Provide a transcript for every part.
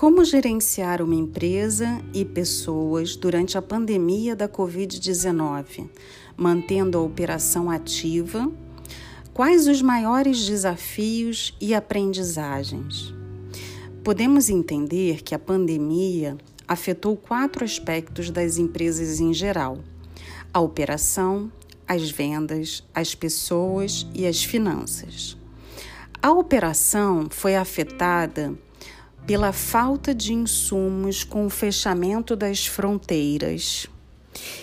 Como gerenciar uma empresa e pessoas durante a pandemia da Covid-19, mantendo a operação ativa? Quais os maiores desafios e aprendizagens? Podemos entender que a pandemia afetou quatro aspectos das empresas em geral: a operação, as vendas, as pessoas e as finanças. A operação foi afetada pela falta de insumos com o fechamento das fronteiras.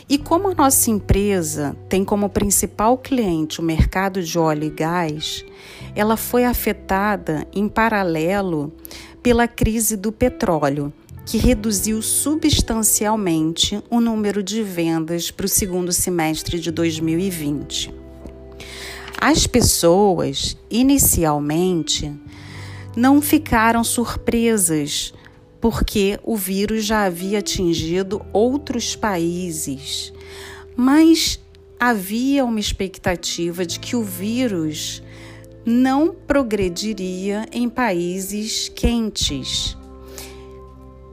E como a nossa empresa tem como principal cliente o mercado de óleo e gás, ela foi afetada em paralelo pela crise do petróleo, que reduziu substancialmente o número de vendas para o segundo semestre de 2020. As pessoas, inicialmente, não ficaram surpresas, porque o vírus já havia atingido outros países. Mas havia uma expectativa de que o vírus não progrediria em países quentes.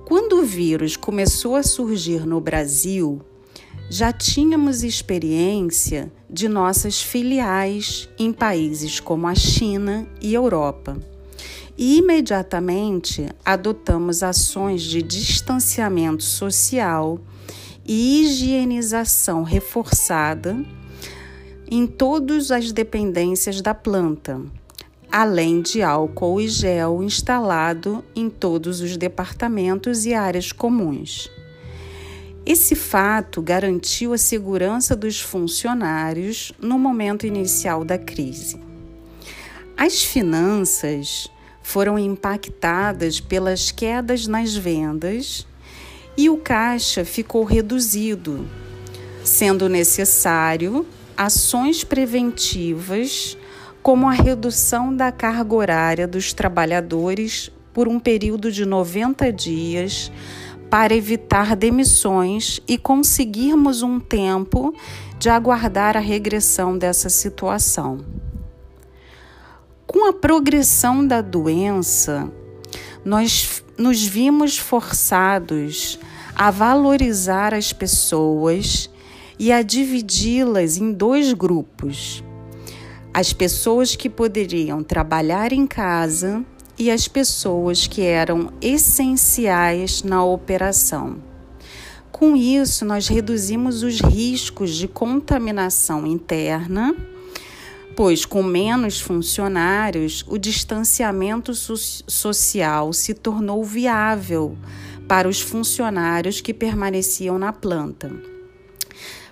Quando o vírus começou a surgir no Brasil, já tínhamos experiência de nossas filiais em países como a China e Europa e imediatamente adotamos ações de distanciamento social e higienização reforçada em todas as dependências da planta, além de álcool e gel instalado em todos os departamentos e áreas comuns. Esse fato garantiu a segurança dos funcionários no momento inicial da crise. As finanças foram impactadas pelas quedas nas vendas e o caixa ficou reduzido, sendo necessário ações preventivas, como a redução da carga horária dos trabalhadores por um período de 90 dias, para evitar demissões e conseguirmos um tempo de aguardar a regressão dessa situação. Com a progressão da doença, nós nos vimos forçados a valorizar as pessoas e a dividi-las em dois grupos: as pessoas que poderiam trabalhar em casa e as pessoas que eram essenciais na operação. Com isso, nós reduzimos os riscos de contaminação interna pois com menos funcionários, o distanciamento so social se tornou viável para os funcionários que permaneciam na planta.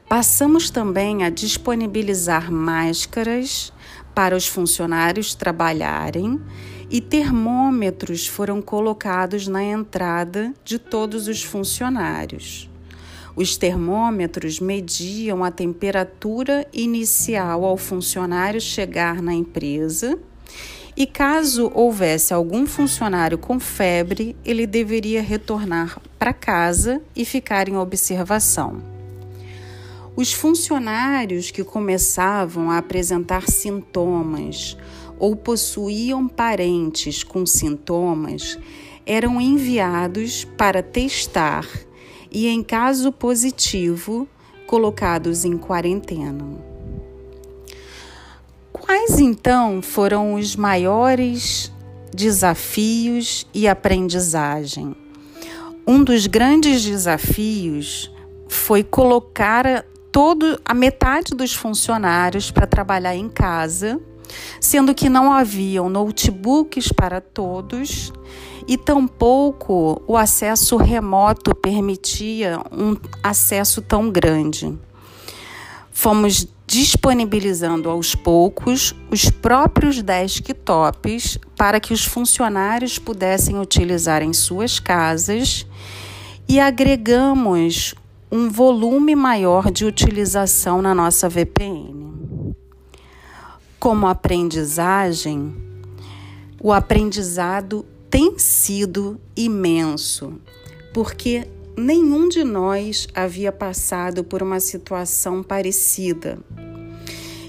Passamos também a disponibilizar máscaras para os funcionários trabalharem e termômetros foram colocados na entrada de todos os funcionários. Os termômetros mediam a temperatura inicial ao funcionário chegar na empresa e, caso houvesse algum funcionário com febre, ele deveria retornar para casa e ficar em observação. Os funcionários que começavam a apresentar sintomas ou possuíam parentes com sintomas eram enviados para testar e, em caso positivo, colocados em quarentena. Quais então foram os maiores desafios e aprendizagem? Um dos grandes desafios foi colocar todo a metade dos funcionários para trabalhar em casa, sendo que não haviam notebooks para todos e tampouco o acesso remoto permitia um acesso tão grande. Fomos disponibilizando aos poucos os próprios desktops para que os funcionários pudessem utilizar em suas casas e agregamos um volume maior de utilização na nossa VPN. Como aprendizagem, o aprendizado tem sido imenso, porque nenhum de nós havia passado por uma situação parecida.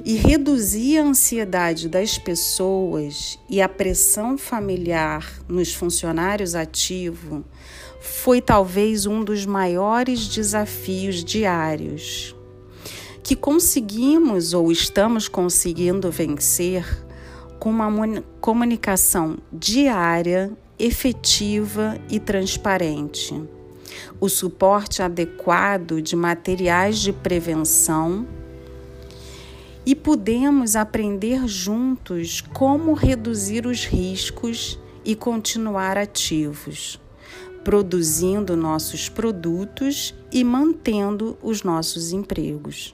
e reduzir a ansiedade das pessoas e a pressão familiar nos funcionários ativos foi talvez um dos maiores desafios diários que conseguimos ou estamos conseguindo vencer com uma comunicação diária, efetiva e transparente. O suporte adequado de materiais de prevenção e podemos aprender juntos como reduzir os riscos e continuar ativos, produzindo nossos produtos e mantendo os nossos empregos.